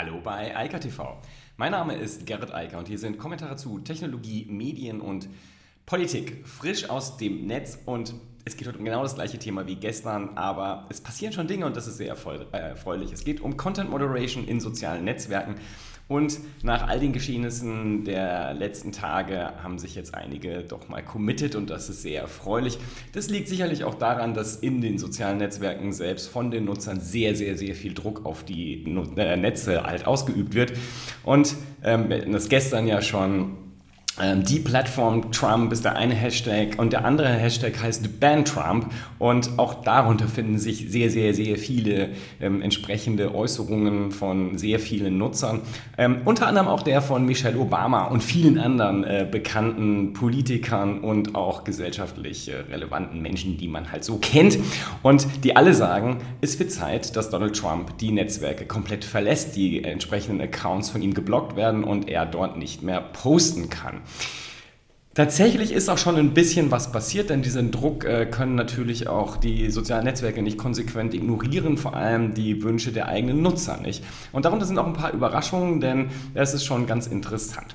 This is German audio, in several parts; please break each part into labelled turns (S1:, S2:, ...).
S1: Hallo bei Eika TV. Mein Name ist Gerrit Eiker und hier sind Kommentare zu Technologie, Medien und Politik. Frisch aus dem Netz und es geht heute um genau das gleiche Thema wie gestern, aber es passieren schon Dinge und das ist sehr äh, erfreulich. Es geht um Content Moderation in sozialen Netzwerken und nach all den Geschehnissen der letzten Tage haben sich jetzt einige doch mal committed und das ist sehr erfreulich. Das liegt sicherlich auch daran, dass in den sozialen Netzwerken selbst von den Nutzern sehr, sehr, sehr viel Druck auf die äh, Netze halt ausgeübt wird. Und ähm, das gestern ja schon die Plattform Trump ist der eine Hashtag und der andere Hashtag heißt Ban Trump und auch darunter finden sich sehr, sehr, sehr viele ähm, entsprechende Äußerungen von sehr vielen Nutzern. Ähm, unter anderem auch der von Michelle Obama und vielen anderen äh, bekannten Politikern und auch gesellschaftlich äh, relevanten Menschen, die man halt so kennt und die alle sagen, es wird Zeit, dass Donald Trump die Netzwerke komplett verlässt, die entsprechenden Accounts von ihm geblockt werden und er dort nicht mehr posten kann. Tatsächlich ist auch schon ein bisschen was passiert, denn diesen Druck äh, können natürlich auch die sozialen Netzwerke nicht konsequent ignorieren, vor allem die Wünsche der eigenen Nutzer nicht. Und darunter sind auch ein paar Überraschungen, denn das ist schon ganz interessant.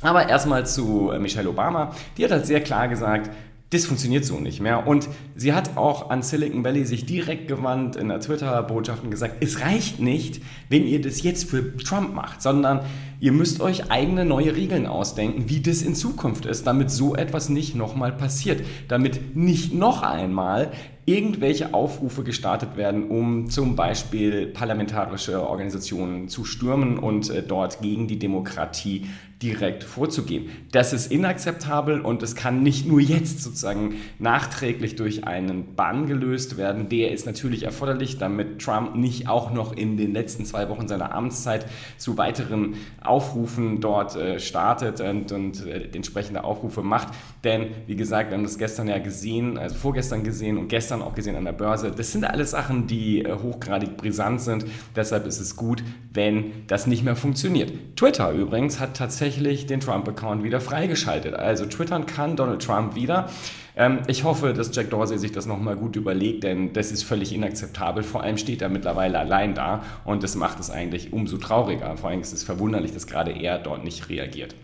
S1: Aber erstmal zu äh, Michelle Obama. Die hat halt sehr klar gesagt, das funktioniert so nicht mehr. Und sie hat auch an Silicon Valley sich direkt gewandt in der Twitter-Botschaft und gesagt, es reicht nicht, wenn ihr das jetzt für Trump macht, sondern ihr müsst euch eigene neue Regeln ausdenken, wie das in Zukunft ist, damit so etwas nicht nochmal passiert, damit nicht noch einmal irgendwelche Aufrufe gestartet werden, um zum Beispiel parlamentarische Organisationen zu stürmen und äh, dort gegen die Demokratie direkt vorzugehen. Das ist inakzeptabel und es kann nicht nur jetzt sozusagen nachträglich durch einen Bann gelöst werden. Der ist natürlich erforderlich, damit Trump nicht auch noch in den letzten zwei Wochen seiner Amtszeit zu weiteren Aufrufen dort äh, startet und, und äh, entsprechende Aufrufe macht. Denn, wie gesagt, wir haben das gestern ja gesehen, also vorgestern gesehen und gestern auch gesehen an der Börse. Das sind alles Sachen, die äh, hochgradig brisant sind. Deshalb ist es gut, wenn das nicht mehr funktioniert. Twitter übrigens hat tatsächlich den Trump-Account wieder freigeschaltet. Also twittern kann Donald Trump wieder. Ähm, ich hoffe, dass Jack Dorsey sich das nochmal gut überlegt, denn das ist völlig inakzeptabel. Vor allem steht er mittlerweile allein da und das macht es eigentlich umso trauriger. Vor allem ist es verwunderlich, dass gerade er dort nicht reagiert.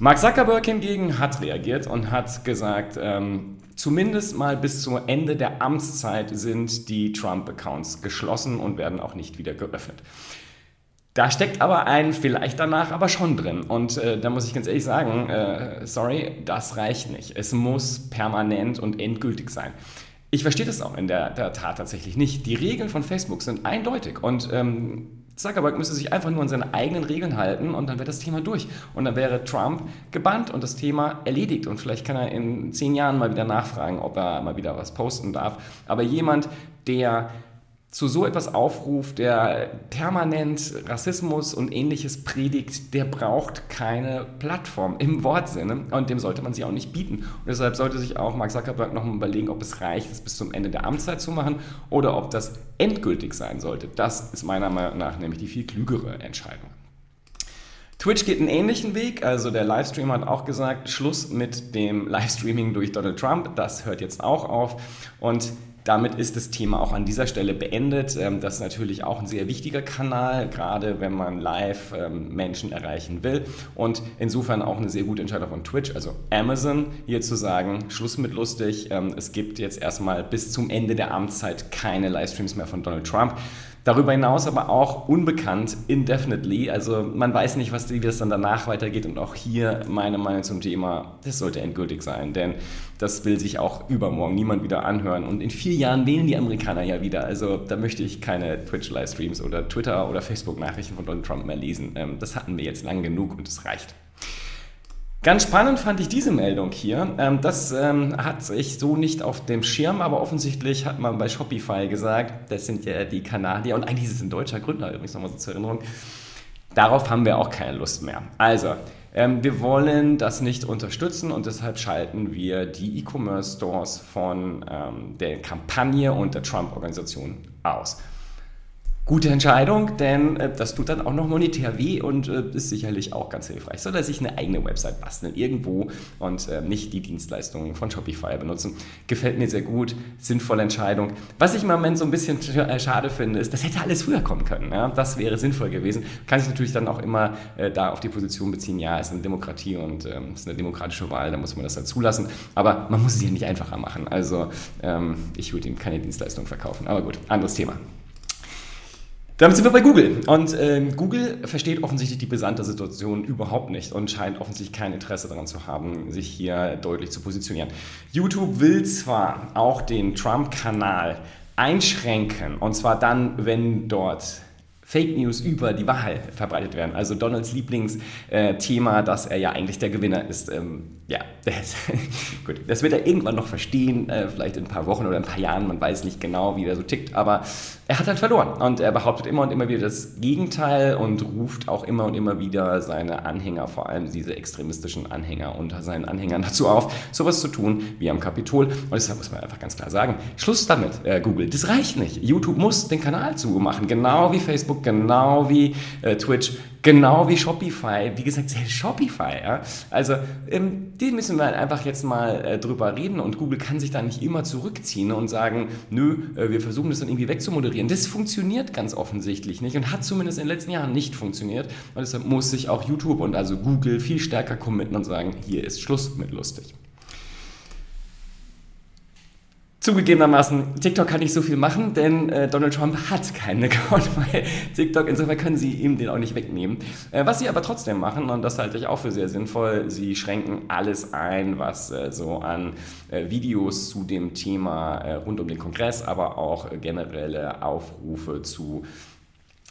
S1: Mark Zuckerberg hingegen hat reagiert und hat gesagt, ähm, zumindest mal bis zum Ende der Amtszeit sind die Trump-Accounts geschlossen und werden auch nicht wieder geöffnet. Da steckt aber ein vielleicht danach aber schon drin. Und äh, da muss ich ganz ehrlich sagen, äh, sorry, das reicht nicht. Es muss permanent und endgültig sein. Ich verstehe das auch in der, der Tat tatsächlich nicht. Die Regeln von Facebook sind eindeutig und ähm, Zuckerberg müsste sich einfach nur an seine eigenen Regeln halten und dann wäre das Thema durch. Und dann wäre Trump gebannt und das Thema erledigt. Und vielleicht kann er in zehn Jahren mal wieder nachfragen, ob er mal wieder was posten darf. Aber jemand, der zu so etwas aufruft, der permanent Rassismus und ähnliches predigt, der braucht keine Plattform im Wortsinne und dem sollte man sie auch nicht bieten. Und deshalb sollte sich auch Mark Zuckerberg nochmal überlegen, ob es reicht, es bis zum Ende der Amtszeit zu machen oder ob das endgültig sein sollte. Das ist meiner Meinung nach nämlich die viel klügere Entscheidung. Twitch geht einen ähnlichen Weg. Also der Livestream hat auch gesagt, Schluss mit dem Livestreaming durch Donald Trump. Das hört jetzt auch auf. Und damit ist das Thema auch an dieser Stelle beendet. Ähm, das ist natürlich auch ein sehr wichtiger Kanal, gerade wenn man live ähm, Menschen erreichen will. Und insofern auch eine sehr gute Entscheidung von Twitch, also Amazon, hier zu sagen, Schluss mit lustig. Ähm, es gibt jetzt erstmal bis zum Ende der Amtszeit keine Livestreams mehr von Donald Trump. Darüber hinaus aber auch unbekannt, indefinitely. Also man weiß nicht, was, wie das dann danach weitergeht. Und auch hier meine Meinung zum Thema, das sollte endgültig sein. Denn das will sich auch übermorgen niemand wieder anhören. Und in vier Jahren wählen die Amerikaner ja wieder. Also da möchte ich keine Twitch-Livestreams oder Twitter- oder Facebook-Nachrichten von Donald Trump mehr lesen. Ähm, das hatten wir jetzt lang genug und es reicht. Ganz spannend fand ich diese Meldung hier. Ähm, das ähm, hat ich so nicht auf dem Schirm, aber offensichtlich hat man bei Shopify gesagt, das sind ja die Kanadier und eigentlich ist es ein deutscher Gründer übrigens nochmal so zur Erinnerung. Darauf haben wir auch keine Lust mehr. Also, ähm, wir wollen das nicht unterstützen und deshalb schalten wir die E-Commerce Stores von der Kampagne und der Trump-Organisation aus. Gute Entscheidung, denn äh, das tut dann auch noch monetär weh und äh, ist sicherlich auch ganz hilfreich. So dass ich eine eigene Website basteln irgendwo und äh, nicht die Dienstleistungen von Shopify benutzen. Gefällt mir sehr gut, sinnvolle Entscheidung. Was ich im Moment so ein bisschen äh, schade finde, ist, das hätte alles früher kommen können. Ja? Das wäre sinnvoll gewesen. Kann sich natürlich dann auch immer äh, da auf die Position beziehen, ja, es ist eine Demokratie und ähm, es ist eine demokratische Wahl, da muss man das halt zulassen. Aber man muss es ja nicht einfacher machen. Also ähm, ich würde ihm keine Dienstleistung verkaufen. Aber gut, anderes Thema. Damit sind wir bei Google. Und äh, Google versteht offensichtlich die brisante Situation überhaupt nicht und scheint offensichtlich kein Interesse daran zu haben, sich hier deutlich zu positionieren. YouTube will zwar auch den Trump-Kanal einschränken, und zwar dann, wenn dort Fake News über die Wahl verbreitet werden. Also Donalds Lieblingsthema, äh, dass er ja eigentlich der Gewinner ist. Ähm, ja, das, gut, das wird er irgendwann noch verstehen, äh, vielleicht in ein paar Wochen oder ein paar Jahren, man weiß nicht genau, wie er so tickt, aber er hat halt verloren und er behauptet immer und immer wieder das Gegenteil und ruft auch immer und immer wieder seine Anhänger, vor allem diese extremistischen Anhänger unter seinen Anhängern dazu auf, sowas zu tun wie am Kapitol und deshalb muss man einfach ganz klar sagen, Schluss damit, äh, Google, das reicht nicht. YouTube muss den Kanal zumachen, genau wie Facebook, genau wie äh, Twitch, Genau wie Shopify. Wie gesagt, Shopify. Ja? Also, ähm, die müssen wir einfach jetzt mal äh, drüber reden und Google kann sich da nicht immer zurückziehen und sagen, nö, äh, wir versuchen das dann irgendwie wegzumoderieren. Das funktioniert ganz offensichtlich nicht und hat zumindest in den letzten Jahren nicht funktioniert. Und deshalb muss sich auch YouTube und also Google viel stärker committen und sagen, hier ist Schluss mit lustig. Zugegebenermaßen, TikTok kann nicht so viel machen, denn äh, Donald Trump hat keinen Account bei TikTok. Insofern können sie ihm den auch nicht wegnehmen. Äh, was sie aber trotzdem machen, und das halte ich auch für sehr sinnvoll, sie schränken alles ein, was äh, so an äh, Videos zu dem Thema äh, rund um den Kongress, aber auch generelle Aufrufe zu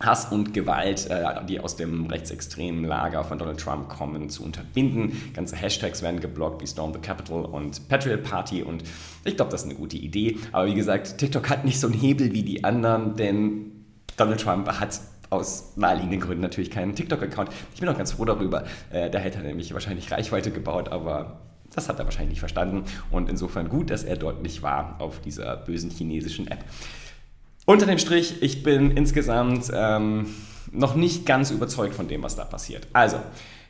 S1: Hass und Gewalt, äh, die aus dem rechtsextremen Lager von Donald Trump kommen, zu unterbinden. Ganze Hashtags werden geblockt wie Storm the Capitol und Patriot Party und ich glaube, das ist eine gute Idee. Aber wie gesagt, TikTok hat nicht so einen Hebel wie die anderen, denn Donald Trump hat aus naheliegenden Gründen natürlich keinen TikTok-Account. Ich bin auch ganz froh darüber. Äh, da hätte er nämlich wahrscheinlich Reichweite gebaut, aber das hat er wahrscheinlich nicht verstanden. Und insofern gut, dass er dort nicht war auf dieser bösen chinesischen App. Unter dem Strich, ich bin insgesamt ähm, noch nicht ganz überzeugt von dem, was da passiert. Also,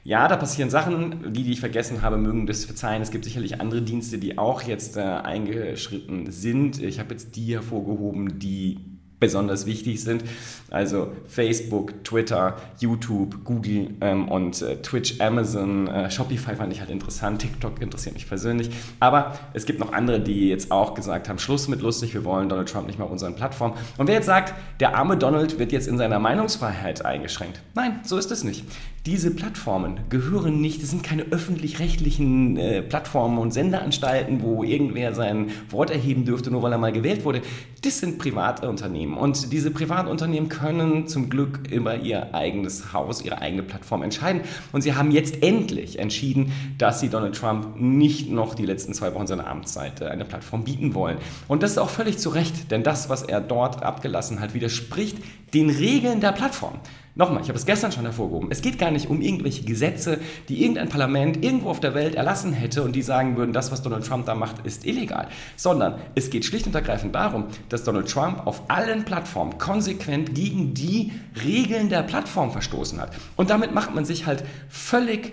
S1: ja, da passieren Sachen, die, die ich vergessen habe, mögen das verzeihen. Es gibt sicherlich andere Dienste, die auch jetzt äh, eingeschritten sind. Ich habe jetzt die hervorgehoben, die besonders wichtig sind. Also Facebook, Twitter, YouTube, Google ähm, und äh, Twitch, Amazon, äh, Shopify fand ich halt interessant, TikTok interessiert mich persönlich. Aber es gibt noch andere, die jetzt auch gesagt haben, Schluss mit lustig, wir wollen Donald Trump nicht mehr auf unseren Plattformen. Und wer jetzt sagt, der arme Donald wird jetzt in seiner Meinungsfreiheit eingeschränkt. Nein, so ist es nicht diese Plattformen gehören nicht, das sind keine öffentlich-rechtlichen äh, Plattformen und Sendeanstalten, wo irgendwer sein Wort erheben dürfte, nur weil er mal gewählt wurde. Das sind private Unternehmen und diese privaten Unternehmen können zum Glück über ihr eigenes Haus, ihre eigene Plattform entscheiden. Und sie haben jetzt endlich entschieden, dass sie Donald Trump nicht noch die letzten zwei Wochen seiner Amtszeit äh, eine Plattform bieten wollen. Und das ist auch völlig zu Recht, denn das, was er dort abgelassen hat, widerspricht den Regeln der Plattform. Nochmal, ich habe es gestern schon hervorgehoben. Es geht gar nicht um irgendwelche Gesetze, die irgendein Parlament irgendwo auf der Welt erlassen hätte und die sagen würden, das, was Donald Trump da macht, ist illegal. Sondern es geht schlicht und ergreifend darum, dass Donald Trump auf allen Plattformen konsequent gegen die Regeln der Plattform verstoßen hat. Und damit macht man sich halt völlig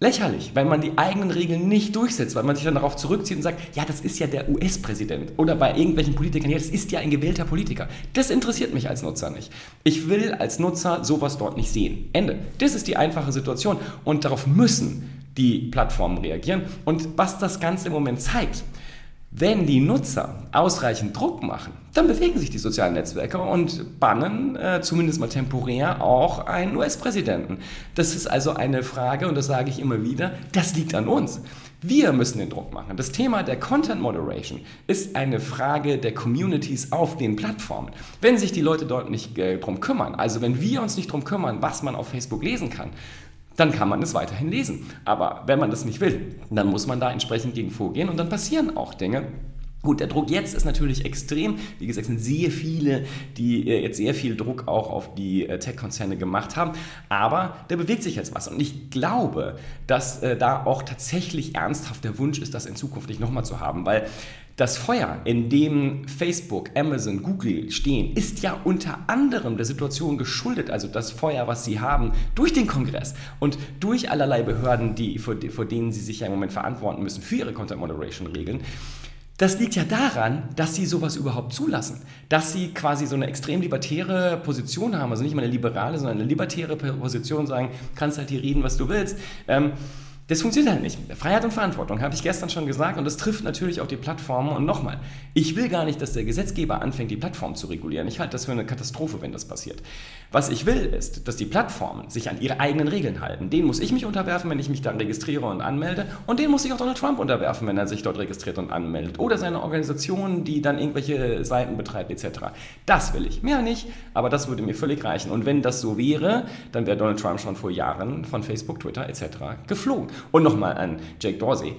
S1: lächerlich, weil man die eigenen Regeln nicht durchsetzt, weil man sich dann darauf zurückzieht und sagt, ja, das ist ja der US-Präsident oder bei irgendwelchen Politikern, ja, das ist ja ein gewählter Politiker. Das interessiert mich als Nutzer nicht. Ich will als Nutzer sowas dort nicht sehen. Ende. Das ist die einfache Situation und darauf müssen die Plattformen reagieren. Und was das Ganze im Moment zeigt, wenn die Nutzer ausreichend Druck machen, dann bewegen sich die sozialen Netzwerke und bannen äh, zumindest mal temporär auch einen US-Präsidenten. Das ist also eine Frage, und das sage ich immer wieder, das liegt an uns. Wir müssen den Druck machen. Das Thema der Content Moderation ist eine Frage der Communities auf den Plattformen. Wenn sich die Leute dort nicht äh, drum kümmern, also wenn wir uns nicht drum kümmern, was man auf Facebook lesen kann, dann kann man es weiterhin lesen. Aber wenn man das nicht will, dann muss man da entsprechend gegen vorgehen und dann passieren auch Dinge. Gut, der Druck jetzt ist natürlich extrem. Wie gesagt, es sind sehr viele, die äh, jetzt sehr viel Druck auch auf die äh, Tech-Konzerne gemacht haben. Aber da bewegt sich jetzt was. Und ich glaube, dass äh, da auch tatsächlich ernsthaft der Wunsch ist, das in Zukunft nicht nochmal zu haben. Weil Das Feuer, in dem Facebook, Amazon, Google stehen, ist ja unter anderem der Situation geschuldet, also das Feuer, was sie haben, durch den Kongress und durch allerlei Behörden, die, vor, vor denen sie sich ja im Moment verantworten müssen für ihre Content Moderation Regeln. Das liegt ja daran, dass sie sowas überhaupt zulassen. Dass sie quasi so eine extrem libertäre Position haben, also nicht mal eine liberale, sondern eine libertäre Position sagen, kannst halt hier reden, was du willst. Ähm, das funktioniert halt nicht. Freiheit und Verantwortung, habe ich gestern schon gesagt, und das trifft natürlich auch die Plattformen. Und nochmal, ich will gar nicht, dass der Gesetzgeber anfängt, die Plattform zu regulieren. Ich halte das für eine Katastrophe, wenn das passiert. Was ich will, ist, dass die Plattformen sich an ihre eigenen Regeln halten. Den muss ich mich unterwerfen, wenn ich mich dann registriere und anmelde. Und den muss sich auch Donald Trump unterwerfen, wenn er sich dort registriert und anmeldet. Oder seine Organisation, die dann irgendwelche Seiten betreibt, etc. Das will ich. Mehr nicht, aber das würde mir völlig reichen. Und wenn das so wäre, dann wäre Donald Trump schon vor Jahren von Facebook, Twitter etc. geflogen. Und nochmal an Jake Dorsey.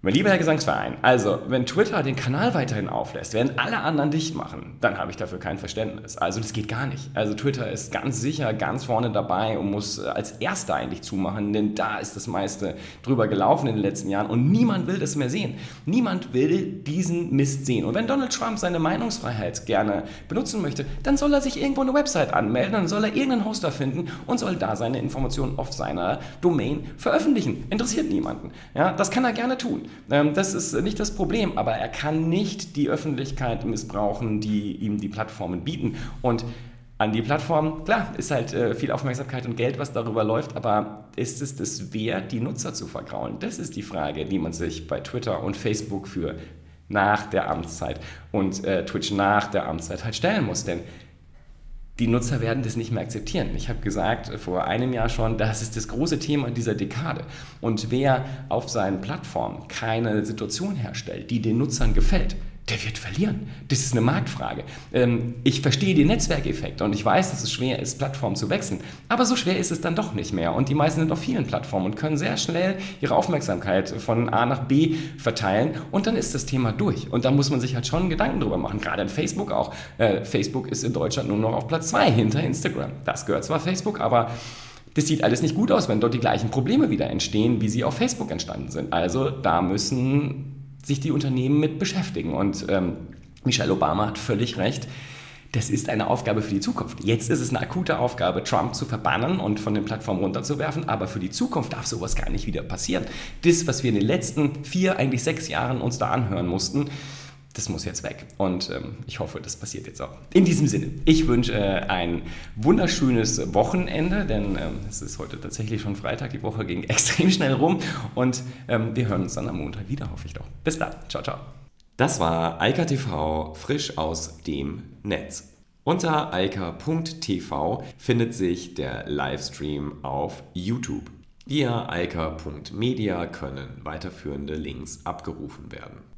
S1: Mein lieber Herr Gesangsverein, also wenn Twitter den Kanal weiterhin auflässt, werden alle anderen dicht machen, dann habe ich dafür kein Verständnis. Also das geht gar nicht. Also Twitter ist ganz sicher ganz vorne dabei und muss als erster eigentlich zumachen, denn da ist das meiste drüber gelaufen in den letzten Jahren und niemand will das mehr sehen. Niemand will diesen Mist sehen. Und wenn Donald Trump seine Meinungsfreiheit gerne benutzen möchte, dann soll er sich irgendwo eine Website anmelden, dann soll er irgendeinen Hoster finden und soll da seine Informationen auf seiner Domain veröffentlichen. Interessiert niemanden. Ja, das kann er gerne tun. Ähm, das ist nicht das Problem, aber er kann nicht die Öffentlichkeit missbrauchen, die ihm die Plattformen bieten. Und an die Plattform, klar, ist halt äh, viel Aufmerksamkeit und Geld, was darüber läuft, aber ist es das wert, die Nutzer zu vergraulen? Das ist die Frage, die man sich bei Twitter und Facebook für nach der Amtszeit und äh, Twitch nach der Amtszeit halt stellen muss. Denn die Nutzer werden das nicht mehr akzeptieren. Ich habe gesagt vor einem Jahr schon, das ist das große Thema dieser Dekade. Und wer auf seinen Plattformen keine Situation herstellt, die den Nutzern gefällt, der wird verlieren. Das ist eine Marktfrage. Ähm, ich verstehe den Netzwerkeffekt und ich weiß, dass es schwer ist, Plattformen zu wechseln. Aber so schwer ist es dann doch nicht mehr. Und die meisten sind auf vielen Plattformen und können sehr schnell ihre Aufmerksamkeit von A nach B verteilen. Und dann ist das Thema durch. Und da muss man sich halt schon Gedanken drüber machen. Gerade in Facebook auch. Äh, Facebook ist in Deutschland nur noch auf Platz 2 hinter Instagram. Das gehört zwar Facebook, aber das sieht alles nicht gut aus, wenn dort die gleichen Probleme wieder entstehen, wie sie auf Facebook entstanden sind. Also da müssen sich die Unternehmen mit beschäftigen. Und ähm, Michelle Obama hat völlig recht. Das ist eine Aufgabe für die Zukunft. Jetzt ist es eine akute Aufgabe, Trump zu verbannen und von den Plattformen runterzuwerfen, aber für die Zukunft darf sowas gar nicht wieder passieren. Das, was wir in den letzten vier, eigentlich sechs Jahren uns da anhören mussten, das muss jetzt weg. Und ähm, ich hoffe, das passiert jetzt auch. In diesem Sinne, ich wünsche äh, ein wunderschönes Wochenende, denn ähm, es ist heute tatsächlich schon Freitag. Die Woche ging extrem schnell rum und ähm, wir hören uns dann am Montag wieder, hoffe ich doch. Bis dann. Ciao, ciao. Das war Eika TV frisch aus dem Netz. Unter eika.tv findet sich der Livestream auf YouTube. Via eika.media können weiterführende Links abgerufen werden.